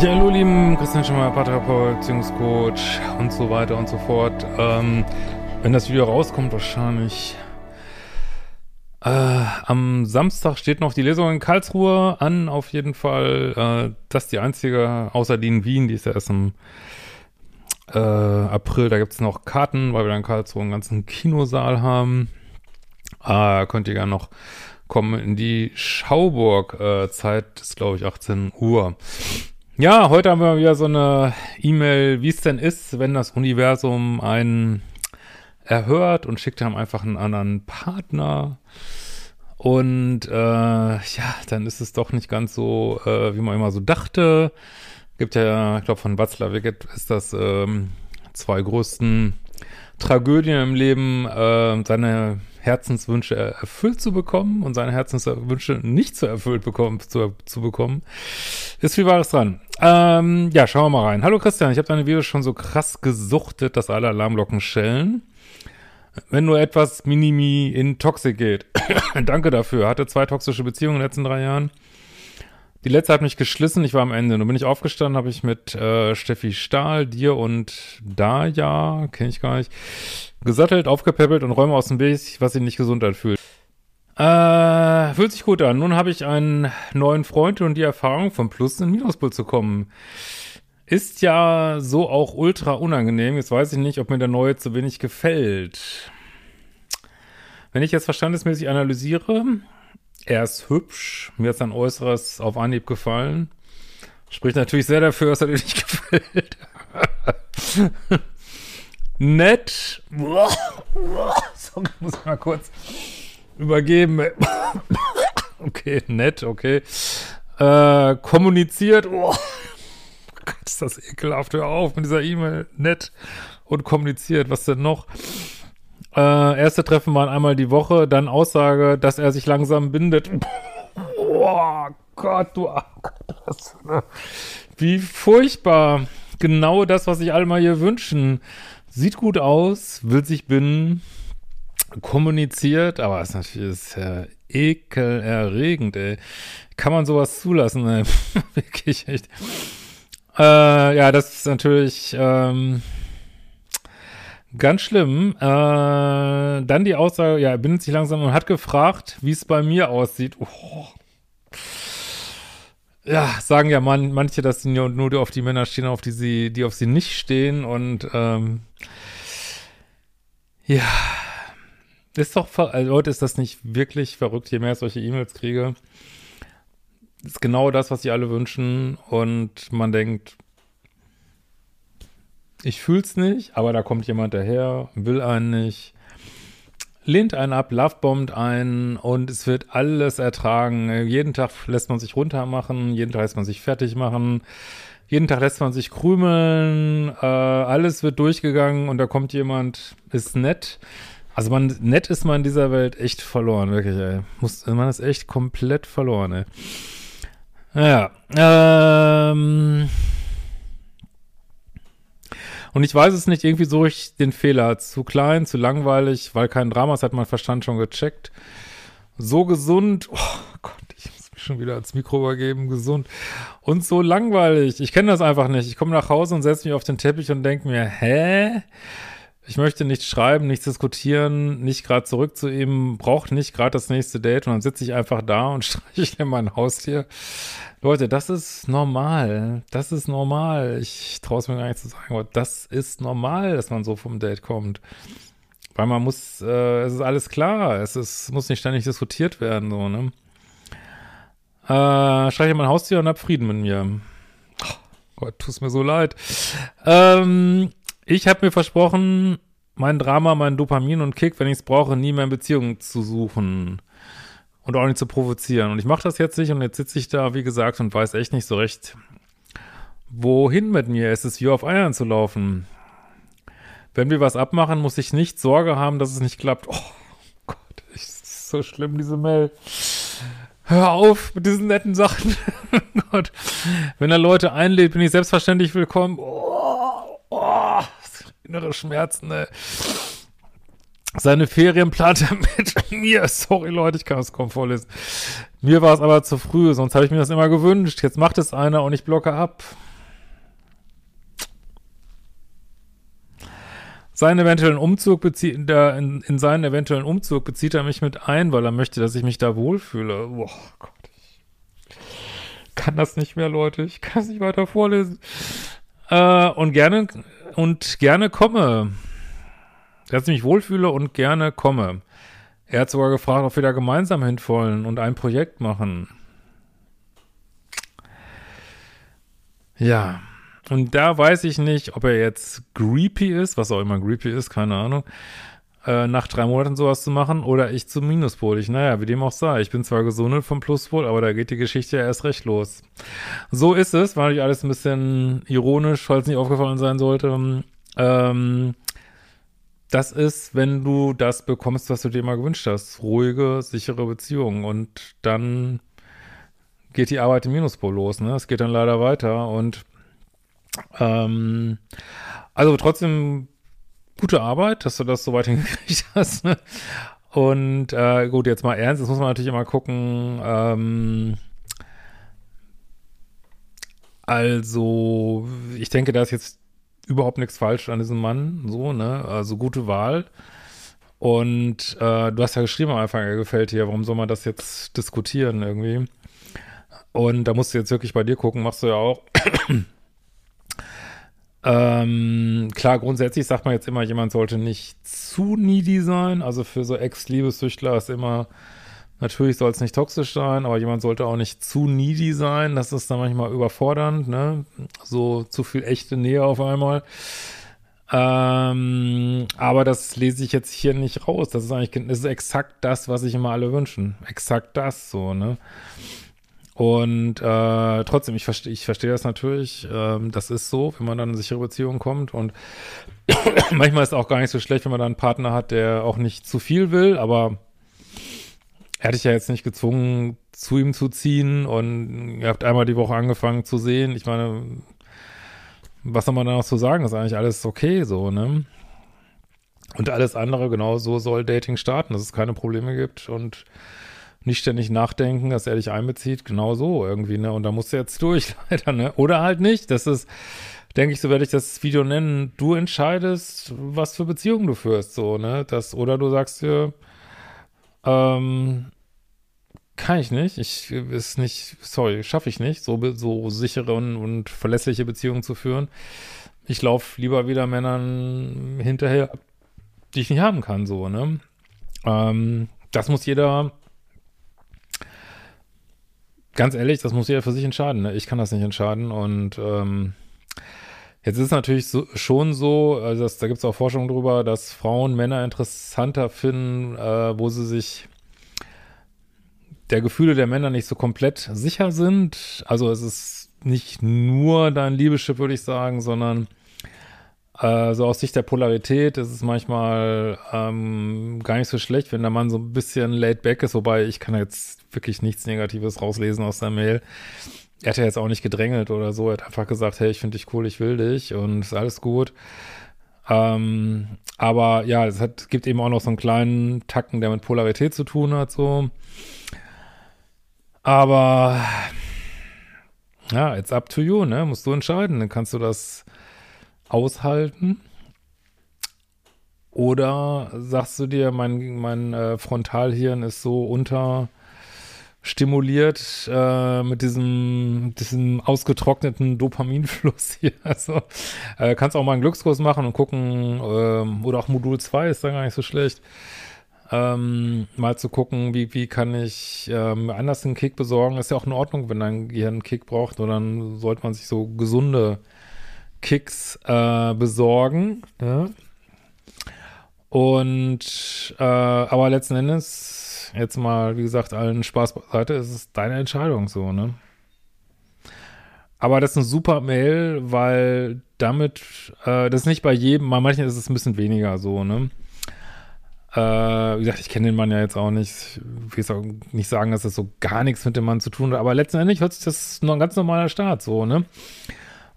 Ja, hallo lieben Christian Schemmer, Paartherapeut, Beziehungscoach und so weiter und so fort. Ähm, wenn das Video rauskommt, wahrscheinlich äh, am Samstag steht noch die Lesung in Karlsruhe an, auf jeden Fall. Äh, das ist die einzige, außer die in Wien, die ist ja erst im äh, April. Da gibt es noch Karten, weil wir dann in Karlsruhe einen ganzen Kinosaal haben. Äh, könnt ihr gerne noch kommen in die Schauburg. Äh, Zeit ist, glaube ich, 18 Uhr. Ja, heute haben wir wieder so eine E-Mail, wie es denn ist, wenn das Universum einen erhört und schickt einem einfach einen anderen Partner. Und äh, ja, dann ist es doch nicht ganz so, äh, wie man immer so dachte. Gibt ja, ich glaube, von Watzlawick ist das ähm, zwei größten Tragödien im Leben, äh, seine Herzenswünsche erfüllt zu bekommen und seine Herzenswünsche nicht zu erfüllt bekommen, zu, zu bekommen, ist viel Wahres dran. Ähm, ja, schauen wir mal rein. Hallo Christian, ich habe deine Videos schon so krass gesuchtet, dass alle Alarmglocken schellen. Wenn nur etwas Minimi in Toxik geht. Danke dafür. Hatte zwei toxische Beziehungen in den letzten drei Jahren. Die letzte hat mich geschlissen, ich war am Ende. Nun bin ich aufgestanden, habe ich mit äh, Steffi Stahl, dir und Daya, kenne ich gar nicht, gesattelt, aufgepäppelt und räume aus dem Weg, was sich nicht gesund anfühlt. Äh, fühlt sich gut an. Nun habe ich einen neuen Freund und die Erfahrung, vom Plus in Minuspol zu kommen. Ist ja so auch ultra unangenehm. Jetzt weiß ich nicht, ob mir der neue zu wenig gefällt. Wenn ich jetzt verstandesmäßig analysiere, er ist hübsch, mir hat sein Äußeres auf Anhieb gefallen. Spricht natürlich sehr dafür, dass er dir nicht gefällt. Nett. so, muss ich mal kurz übergeben. okay, nett, okay. Äh, kommuniziert. Oh, ist das ekelhaft. Hör auf mit dieser E-Mail. Nett und kommuniziert. Was denn noch? Äh, erste Treffen waren einmal die Woche, dann Aussage, dass er sich langsam bindet. Oh Gott, du ne? Wie furchtbar. Genau das, was sich alle mal hier wünschen. Sieht gut aus, will sich binden, kommuniziert, aber ist natürlich ist ja ekelerregend, ey. Kann man sowas zulassen, ey? Wirklich echt. Äh, ja, das ist natürlich, ähm, Ganz schlimm. Äh, dann die Aussage, ja, er bindet sich langsam und hat gefragt, wie es bei mir aussieht. Oh. Ja, sagen ja man, manche, dass sie nur, nur auf die Männer stehen, auf die sie, die auf sie nicht stehen. Und ähm, ja, ist doch, also Leute, ist das nicht wirklich verrückt, je mehr ich solche E-Mails kriege. Ist genau das, was sie alle wünschen. Und man denkt, ich fühl's nicht, aber da kommt jemand daher, will einen nicht, lehnt einen ab, lovebombt einen und es wird alles ertragen. Jeden Tag lässt man sich runtermachen, jeden Tag lässt man sich fertig machen, jeden Tag lässt man sich krümeln, äh, alles wird durchgegangen und da kommt jemand, ist nett. Also man, nett ist man in dieser Welt echt verloren, wirklich, ey. Muss, man ist echt komplett verloren, ey. Naja, ähm, und ich weiß es nicht, irgendwie so ich den Fehler. Zu klein, zu langweilig, weil kein Drama, das hat mein Verstand schon gecheckt. So gesund, oh Gott, ich muss mich schon wieder ans Mikro übergeben, gesund. Und so langweilig. Ich kenne das einfach nicht. Ich komme nach Hause und setze mich auf den Teppich und denke mir, hä? Ich möchte nicht schreiben, nichts diskutieren, nicht gerade zurück zu ihm, braucht nicht gerade das nächste Date und dann sitze ich einfach da und streichle mein Haustier. Leute, das ist normal. Das ist normal. Ich traue es mir gar nicht zu sagen, aber das ist normal, dass man so vom Date kommt. Weil man muss, äh, es ist alles klar. Es ist, muss nicht ständig diskutiert werden, so, ne? Äh, streiche mein Haustier und hab Frieden mit mir. Oh, tut mir so leid. Ähm, ich habe mir versprochen, mein Drama, mein Dopamin und Kick, wenn ich es brauche, nie mehr in Beziehungen zu suchen und auch nicht zu provozieren. Und ich mache das jetzt nicht und jetzt sitze ich da, wie gesagt, und weiß echt nicht so recht, wohin mit mir. Es ist wie auf Eiern zu laufen. Wenn wir was abmachen, muss ich nicht Sorge haben, dass es nicht klappt. Oh Gott, ist so schlimm, diese Mail. Hör auf mit diesen netten Sachen. Gott. Wenn er Leute einlädt, bin ich selbstverständlich willkommen. Oh, oh, innere Schmerzen, ey. Seine Ferien plant er mit mir. Sorry, Leute, ich kann das kaum vorlesen. Mir war es aber zu früh, sonst habe ich mir das immer gewünscht. Jetzt macht es einer und ich blocke ab. Seinen eventuellen Umzug bezieht, in, in seinen eventuellen Umzug bezieht er mich mit ein, weil er möchte, dass ich mich da wohlfühle. Boah, Gott. Ich kann das nicht mehr, Leute. Ich kann es nicht weiter vorlesen. Äh, und gerne, und gerne komme. Dass ich mich wohlfühle und gerne komme. Er hat sogar gefragt, ob wir da gemeinsam hinwollen und ein Projekt machen. Ja. Und da weiß ich nicht, ob er jetzt creepy ist, was auch immer creepy ist, keine Ahnung, äh, nach drei Monaten sowas zu machen oder ich zu minuspolig. Naja, wie dem auch sei. Ich bin zwar gesundet vom Pluspol, aber da geht die Geschichte ja erst recht los. So ist es, war natürlich alles ein bisschen ironisch, falls nicht aufgefallen sein sollte. Ähm, das ist, wenn du das bekommst, was du dir immer gewünscht hast. Ruhige, sichere Beziehungen. Und dann geht die Arbeit im Minuspol los, ne? Es geht dann leider weiter und ähm, also trotzdem gute Arbeit, dass du das so weit hingekriegt hast. Ne? Und äh, gut, jetzt mal ernst, das muss man natürlich immer gucken. Ähm, also, ich denke, da ist jetzt überhaupt nichts falsch an diesem Mann, so, ne? Also gute Wahl. Und äh, du hast ja geschrieben am Anfang, er gefällt dir, warum soll man das jetzt diskutieren irgendwie? Und da musst du jetzt wirklich bei dir gucken, machst du ja auch. Ähm, klar, grundsätzlich sagt man jetzt immer, jemand sollte nicht zu needy sein. Also für so Ex-Liebessüchtler ist immer, natürlich soll es nicht toxisch sein, aber jemand sollte auch nicht zu needy sein. Das ist dann manchmal überfordernd, ne? So zu viel echte Nähe auf einmal. Ähm, aber das lese ich jetzt hier nicht raus. Das ist eigentlich, das ist exakt das, was sich immer alle wünschen. Exakt das, so, ne? Und äh, trotzdem, ich verstehe ich verstehe das natürlich. Ähm, das ist so, wenn man dann in eine sichere Beziehung kommt. Und manchmal ist es auch gar nicht so schlecht, wenn man dann einen Partner hat, der auch nicht zu viel will, aber er hat dich ja jetzt nicht gezwungen, zu ihm zu ziehen und ihr habt einmal die Woche angefangen zu sehen. Ich meine, was soll man da noch zu sagen? ist eigentlich alles okay so, ne? Und alles andere, genau so soll Dating starten, dass es keine Probleme gibt und nicht ständig nachdenken, dass er dich einbezieht, genau so irgendwie, ne? Und da musst du jetzt durch, leider, ne? Oder halt nicht. Das ist, denke ich, so werde ich das Video nennen. Du entscheidest, was für Beziehungen du führst, so, ne? Das, oder du sagst dir, ähm, kann ich nicht. Ich ist nicht, sorry, schaffe ich nicht, so, so sichere und, und verlässliche Beziehungen zu führen. Ich laufe lieber wieder Männern hinterher, die ich nicht haben kann, so, ne? Ähm, das muss jeder ganz ehrlich, das muss jeder für sich entscheiden. Ne? Ich kann das nicht entscheiden. Und ähm, jetzt ist es natürlich so, schon so, also das, da gibt es auch Forschung drüber, dass Frauen Männer interessanter finden, äh, wo sie sich der Gefühle der Männer nicht so komplett sicher sind. Also es ist nicht nur dein Liebeschip, würde ich sagen, sondern äh, so aus Sicht der Polarität ist es manchmal ähm, gar nicht so schlecht, wenn der Mann so ein bisschen laid back ist, wobei ich kann jetzt wirklich nichts Negatives rauslesen aus der Mail. Er hat ja jetzt auch nicht gedrängelt oder so, er hat einfach gesagt, hey, ich finde dich cool, ich will dich und ist alles gut. Ähm, aber ja, es hat, gibt eben auch noch so einen kleinen Tacken, der mit Polarität zu tun hat, so. Aber ja, it's up to you, ne? Musst du entscheiden. Dann kannst du das aushalten? Oder sagst du dir, mein, mein äh, Frontalhirn ist so unterstimuliert äh, mit diesem, diesem ausgetrockneten Dopaminfluss hier. Also äh, kannst auch mal einen Glückskurs machen und gucken, äh, oder auch Modul 2 ist da gar nicht so schlecht. ähm, mal zu gucken, wie, wie kann ich ähm, anders einen Kick besorgen. Ist ja auch in Ordnung, wenn dein Gehirn einen Kick braucht, nur dann sollte man sich so gesunde Kicks äh, besorgen. Ja? Und äh, aber letzten Endes, jetzt mal, wie gesagt, allen Spaß beiseite, ist es deine Entscheidung so, ne? Aber das ist eine super Mail, weil damit, äh, das ist nicht bei jedem, bei manchen ist es ein bisschen weniger so, ne? Äh, wie gesagt, ich kenne den Mann ja jetzt auch nicht. Ich will jetzt auch nicht sagen, dass das so gar nichts mit dem Mann zu tun hat, aber letztendlich hört sich das noch ein ganz normaler Start so, ne?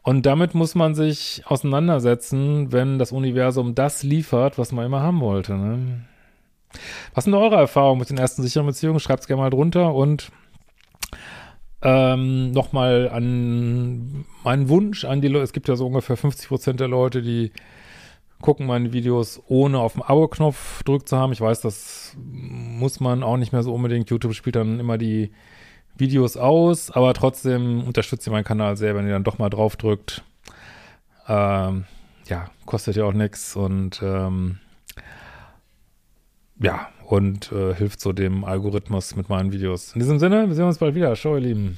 Und damit muss man sich auseinandersetzen, wenn das Universum das liefert, was man immer haben wollte, ne? Was sind eure Erfahrungen mit den ersten sicheren Beziehungen? Schreibt es gerne mal drunter und ähm, nochmal an meinen Wunsch an die Leute. Es gibt ja so ungefähr 50 Prozent der Leute, die gucken meine Videos ohne auf den Abo-Knopf drückt zu haben. Ich weiß, das muss man auch nicht mehr so unbedingt. YouTube spielt dann immer die Videos aus, aber trotzdem unterstützt ihr meinen Kanal sehr, wenn ihr dann doch mal drauf drückt. Ähm, ja, kostet ja auch nichts und ähm, ja, und äh, hilft so dem Algorithmus mit meinen Videos. In diesem Sinne, wir sehen uns bald wieder. Ciao, ihr Lieben.